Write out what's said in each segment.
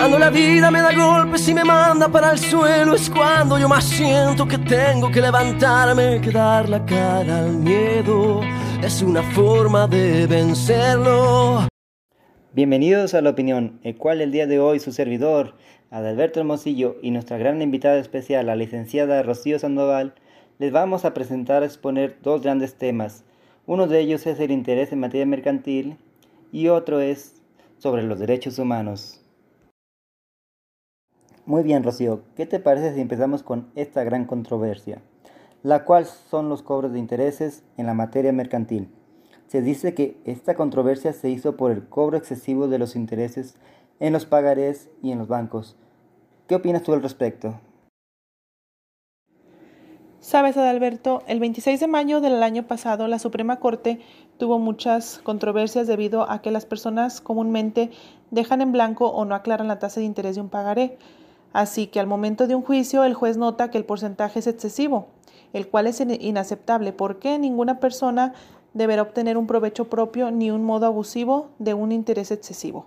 Cuando la vida me da golpes y me manda para el suelo es cuando yo más siento que tengo que levantarme, que dar la cara al miedo. Es una forma de vencerlo. Bienvenidos a La Opinión, el cual el día de hoy su servidor, Adalberto Hermosillo, y nuestra gran invitada especial, la licenciada Rocío Sandoval, les vamos a presentar a exponer dos grandes temas. Uno de ellos es el interés en materia mercantil y otro es sobre los derechos humanos. Muy bien, Rocío, ¿qué te parece si empezamos con esta gran controversia? La cual son los cobros de intereses en la materia mercantil. Se dice que esta controversia se hizo por el cobro excesivo de los intereses en los pagarés y en los bancos. ¿Qué opinas tú al respecto? Sabes, Adalberto, el 26 de mayo del año pasado la Suprema Corte tuvo muchas controversias debido a que las personas comúnmente dejan en blanco o no aclaran la tasa de interés de un pagaré. Así que al momento de un juicio el juez nota que el porcentaje es excesivo, el cual es inaceptable porque ninguna persona deberá obtener un provecho propio ni un modo abusivo de un interés excesivo.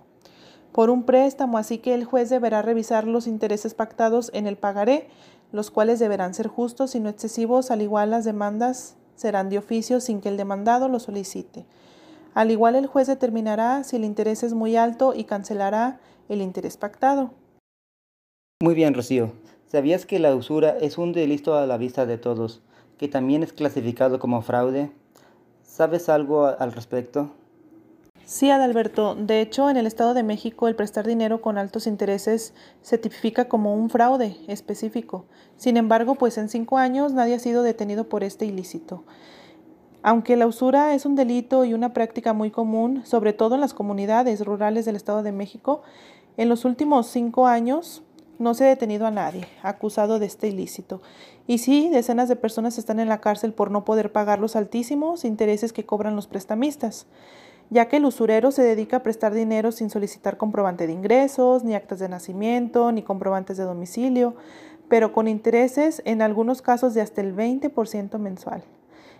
Por un préstamo, así que el juez deberá revisar los intereses pactados en el pagaré, los cuales deberán ser justos y no excesivos, al igual las demandas serán de oficio sin que el demandado lo solicite. Al igual el juez determinará si el interés es muy alto y cancelará el interés pactado. Muy bien, Rocío. ¿Sabías que la usura es un delito a la vista de todos, que también es clasificado como fraude? ¿Sabes algo al respecto? Sí, Adalberto. De hecho, en el Estado de México el prestar dinero con altos intereses se tipifica como un fraude específico. Sin embargo, pues en cinco años nadie ha sido detenido por este ilícito. Aunque la usura es un delito y una práctica muy común, sobre todo en las comunidades rurales del Estado de México, en los últimos cinco años no se ha detenido a nadie acusado de este ilícito. Y sí, decenas de personas están en la cárcel por no poder pagar los altísimos intereses que cobran los prestamistas, ya que el usurero se dedica a prestar dinero sin solicitar comprobante de ingresos, ni actas de nacimiento, ni comprobantes de domicilio, pero con intereses en algunos casos de hasta el 20% mensual.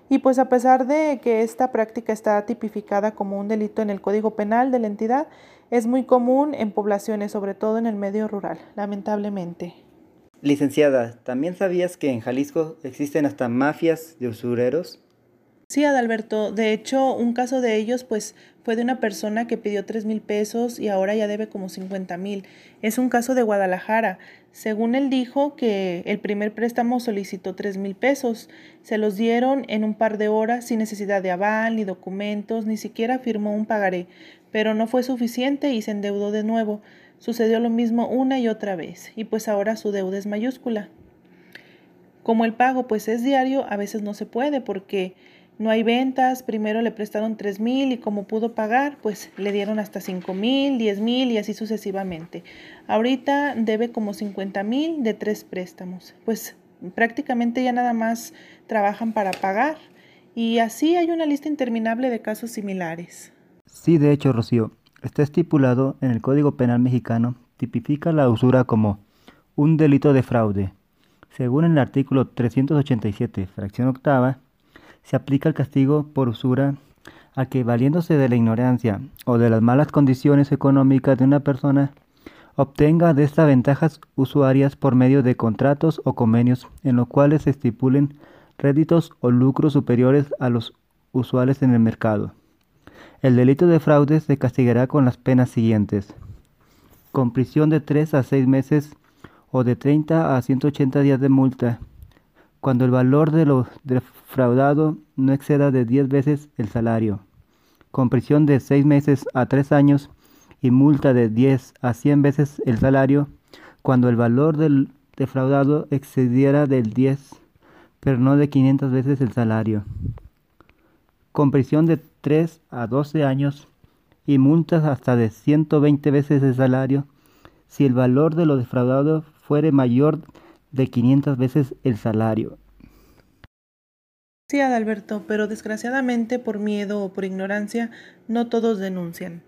Y pues a pesar de que esta práctica está tipificada como un delito en el Código Penal de la entidad, es muy común en poblaciones, sobre todo en el medio rural, lamentablemente. Licenciada, ¿también sabías que en Jalisco existen hasta mafias de usureros? Sí, Adalberto. De hecho, un caso de ellos, pues, fue de una persona que pidió tres mil pesos y ahora ya debe como 50 mil. Es un caso de Guadalajara. Según él dijo que el primer préstamo solicitó tres mil pesos. Se los dieron en un par de horas sin necesidad de aval, ni documentos, ni siquiera firmó un pagaré. Pero no fue suficiente y se endeudó de nuevo. Sucedió lo mismo una y otra vez. Y pues ahora su deuda es mayúscula. Como el pago pues es diario, a veces no se puede porque no hay ventas, primero le prestaron tres mil y como pudo pagar, pues le dieron hasta cinco mil, diez mil y así sucesivamente. Ahorita debe como 50 mil de tres préstamos. Pues prácticamente ya nada más trabajan para pagar. Y así hay una lista interminable de casos similares. Sí, de hecho, Rocío, está estipulado en el Código Penal mexicano, tipifica la usura como un delito de fraude. Según el artículo 387, fracción octava, se aplica el castigo por usura a que, valiéndose de la ignorancia o de las malas condiciones económicas de una persona, obtenga de estas ventajas usuarias por medio de contratos o convenios en los cuales se estipulen réditos o lucros superiores a los usuales en el mercado. El delito de fraude se castigará con las penas siguientes. Con prisión de 3 a 6 meses o de 30 a 180 días de multa. Cuando el valor de lo defraudado no exceda de 10 veces el salario, con prisión de 6 meses a 3 años y multa de 10 a 100 veces el salario, cuando el valor del defraudado excediera del 10, pero no de 500 veces el salario, con prisión de 3 a 12 años y multas hasta de 120 veces el salario, si el valor de lo defraudado fuere mayor de 500 veces el salario. Sí, Adalberto, pero desgraciadamente por miedo o por ignorancia no todos denuncian.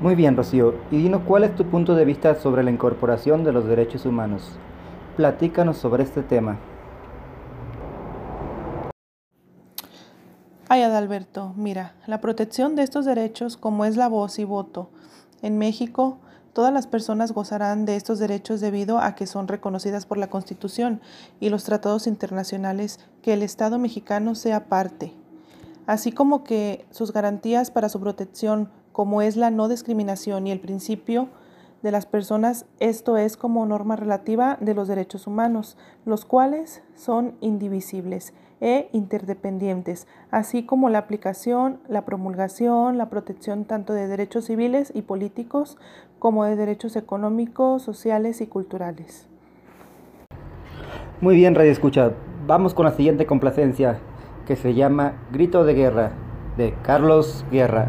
Muy bien, Rocío. Y dinos cuál es tu punto de vista sobre la incorporación de los derechos humanos. Platícanos sobre este tema. Ay, Adalberto, mira, la protección de estos derechos, como es la voz y voto, en México Todas las personas gozarán de estos derechos debido a que son reconocidas por la Constitución y los tratados internacionales que el Estado mexicano sea parte, así como que sus garantías para su protección, como es la no discriminación y el principio de las personas, esto es como norma relativa de los derechos humanos, los cuales son indivisibles e interdependientes, así como la aplicación, la promulgación, la protección tanto de derechos civiles y políticos como de derechos económicos, sociales y culturales. Muy bien, Radio Escucha. Vamos con la siguiente complacencia que se llama Grito de Guerra de Carlos Guerra.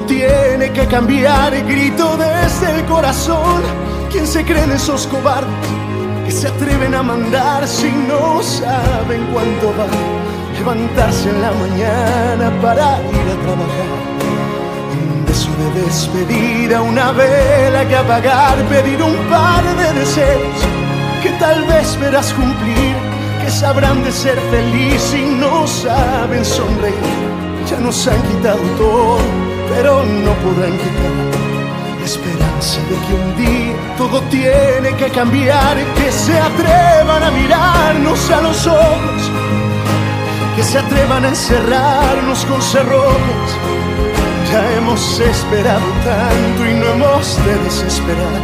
tiene que cambiar. Grito desde el corazón. ¿Quién se creen esos cobardes que se atreven a mandar si no saben cuánto va levantarse en la mañana para ir a trabajar? Un beso de despedida, una vela que apagar, pedir un par de deseos que tal vez verás cumplir, que sabrán de ser feliz y no saben sonreír. Ya nos han quitado todo pero no podrán quitar la esperanza de que un día todo tiene que cambiar, que se atrevan a mirarnos a los ojos, que se atrevan a encerrarnos con cerrojos. Ya hemos esperado tanto y no hemos de desesperar,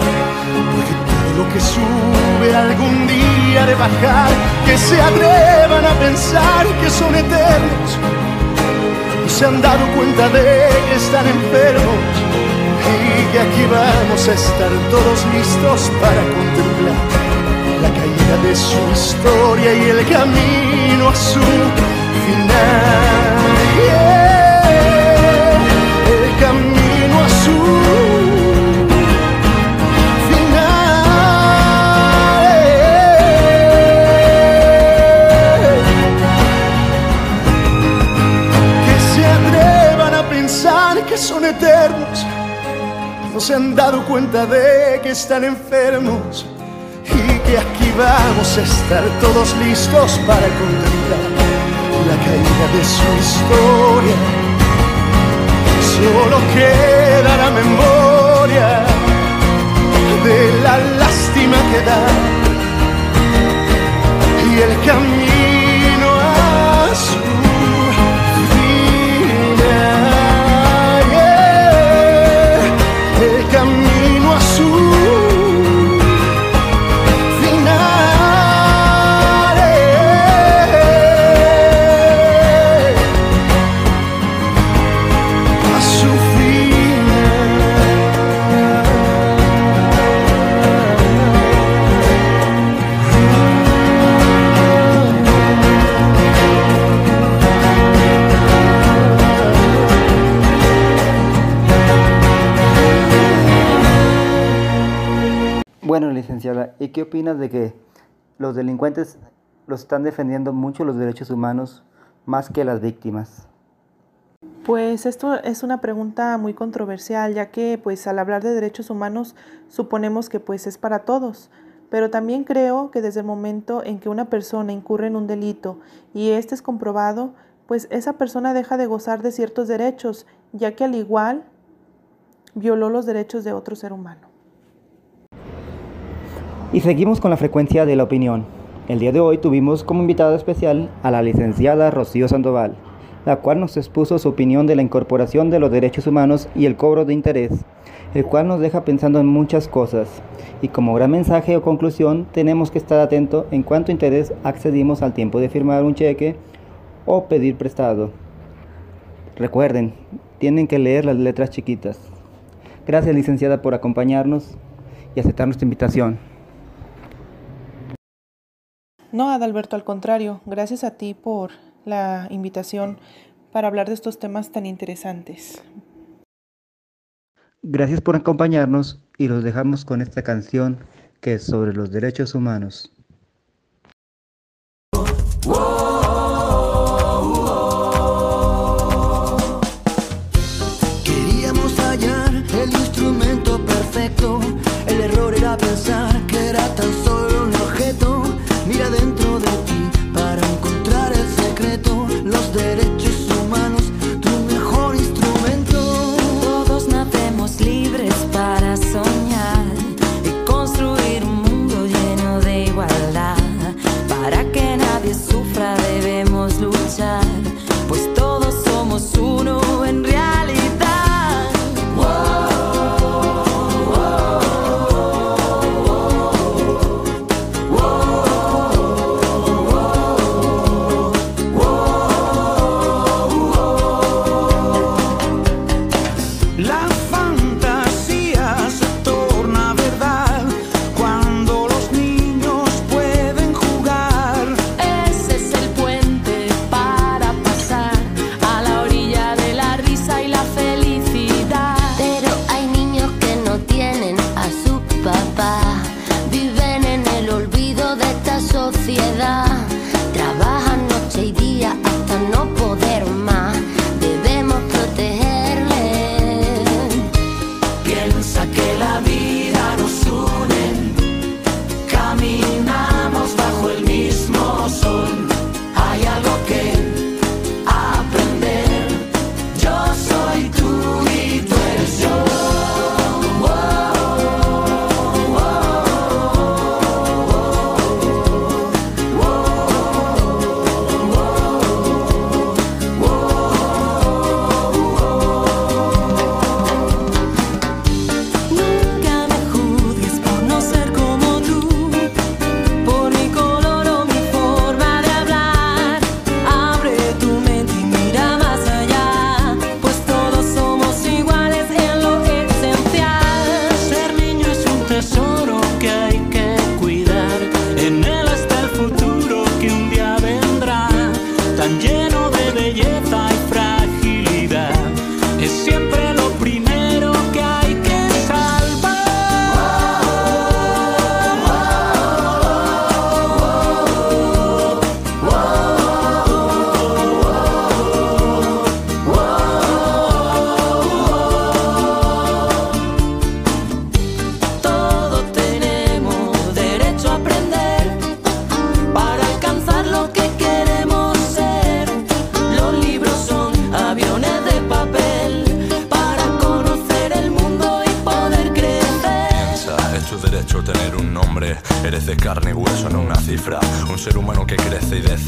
porque todo lo que sube algún día de bajar, que se atrevan a pensar que son eternos se han dado cuenta de que están enfermos y que aquí vamos a estar todos listos para contemplar la caída de su historia y el camino a su final. El camino a su de que están enfermos y que aquí vamos a estar todos listos para contemplar la caída de su historia. Solo queda la memoria de la lástima que da y el camino qué opinas de que los delincuentes los están defendiendo mucho los derechos humanos más que las víctimas? Pues esto es una pregunta muy controversial, ya que pues al hablar de derechos humanos suponemos que pues es para todos, pero también creo que desde el momento en que una persona incurre en un delito y este es comprobado, pues esa persona deja de gozar de ciertos derechos, ya que al igual violó los derechos de otro ser humano. Y seguimos con la frecuencia de la opinión. El día de hoy tuvimos como invitada especial a la licenciada Rocío Sandoval, la cual nos expuso su opinión de la incorporación de los derechos humanos y el cobro de interés, el cual nos deja pensando en muchas cosas. Y como gran mensaje o conclusión, tenemos que estar atentos en cuánto interés accedimos al tiempo de firmar un cheque o pedir prestado. Recuerden, tienen que leer las letras chiquitas. Gracias licenciada por acompañarnos y aceptar nuestra invitación. No, Adalberto, al contrario, gracias a ti por la invitación para hablar de estos temas tan interesantes. Gracias por acompañarnos y los dejamos con esta canción que es sobre los derechos humanos.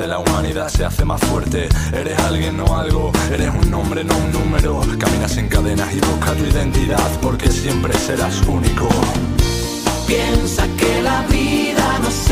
la humanidad se hace más fuerte. Eres alguien, no algo, eres un nombre, no un número. Caminas en cadenas y busca tu identidad porque siempre serás único. Piensa que la vida no es